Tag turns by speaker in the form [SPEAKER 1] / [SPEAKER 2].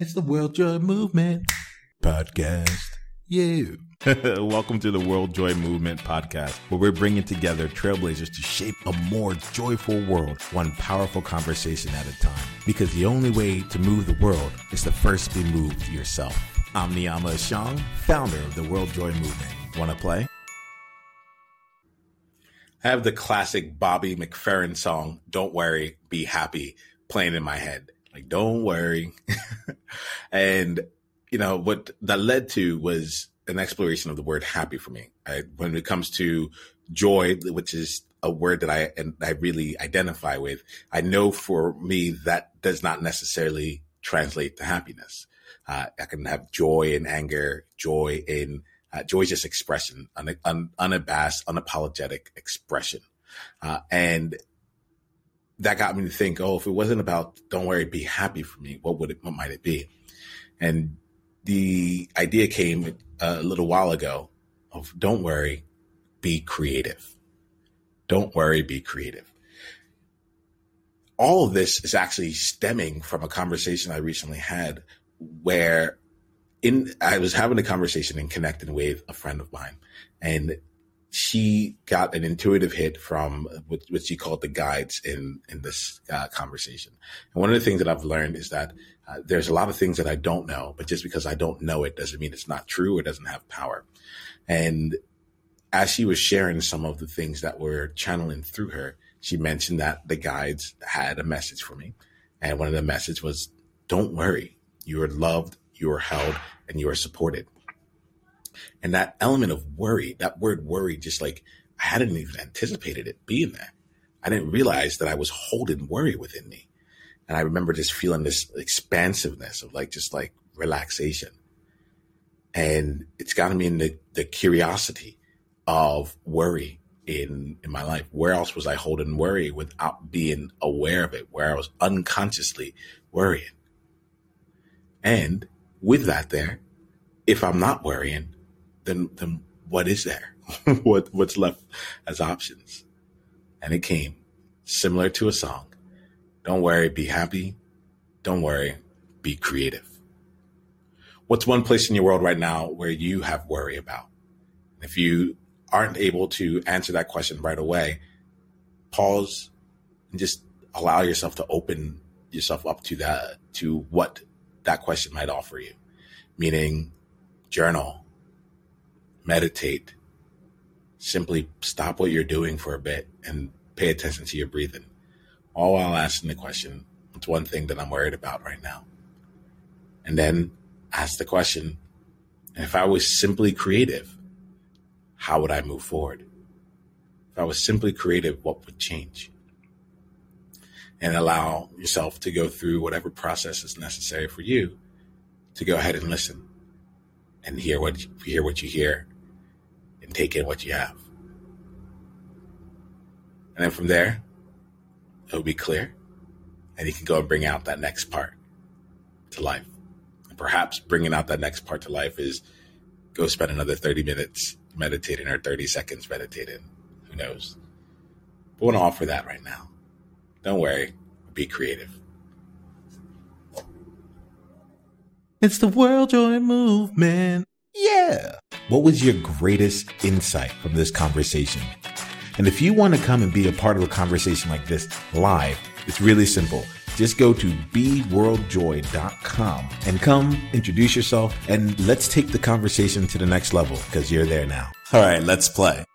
[SPEAKER 1] It's the World Joy Movement podcast. You. Welcome to the World Joy Movement podcast, where we're bringing together trailblazers to shape a more joyful world, one powerful conversation at a time. Because the only way to move the world is to first be moved yourself. I'm Niyama Ashang, founder of the World Joy Movement. Want to play? I have the classic Bobby McFerrin song, Don't Worry, Be Happy, playing in my head. Like, don't worry. and, you know, what that led to was an exploration of the word happy for me. I, when it comes to joy, which is a word that I, and I really identify with, I know for me that does not necessarily translate to happiness. Uh, I can have joy in anger, joy in, uh, joy is just expression, un, un, unabashed, unapologetic expression. Uh, and that got me to think, oh, if it wasn't about don't worry, be happy for me, what would it, what might it be? And the idea came a little while ago of don't worry, be creative. Don't worry, be creative. All of this is actually stemming from a conversation I recently had where in I was having a conversation and connecting with a friend of mine and she got an intuitive hit from what, what she called the guides in in this uh, conversation. And one of the things that I've learned is that uh, there's a lot of things that I don't know, but just because I don't know it doesn't mean it's not true or doesn't have power. And as she was sharing some of the things that were channeling through her, she mentioned that the guides had a message for me, and one of the messages was, "Don't worry, you are loved, you are held, and you are supported." And that element of worry, that word worry, just like I hadn't even anticipated it being there. I didn't realize that I was holding worry within me. And I remember just feeling this expansiveness of like, just like relaxation. And it's gotten me in the, the curiosity of worry in, in my life. Where else was I holding worry without being aware of it, where I was unconsciously worrying? And with that there, if I'm not worrying, then then what is there? what what's left as options? And it came similar to a song. Don't worry, be happy. Don't worry, be creative. What's one place in your world right now where you have worry about? If you aren't able to answer that question right away, pause and just allow yourself to open yourself up to that to what that question might offer you. Meaning journal, meditate, simply stop what you're doing for a bit and pay attention to your breathing, all while asking the question, what's one thing that I'm worried about right now? And then ask the question, and if I was simply creative, how would I move forward? If I was simply creative, what would change? And allow yourself to go through whatever process is necessary for you to go ahead and listen and hear what hear what you hear and take in what you have. And then from there, it'll be clear and you can go and bring out that next part to life. And perhaps bringing out that next part to life is go spend another 30 minutes meditating or 30 seconds meditating. Who knows? But I want to offer that right now. Don't worry, be creative. It's the World Joy Movement. Yeah. What was your greatest insight from this conversation? And if you want to come and be a part of a conversation like this live, it's really simple. Just go to beworldjoy.com and come introduce yourself and let's take the conversation to the next level because you're there now. All right, let's play.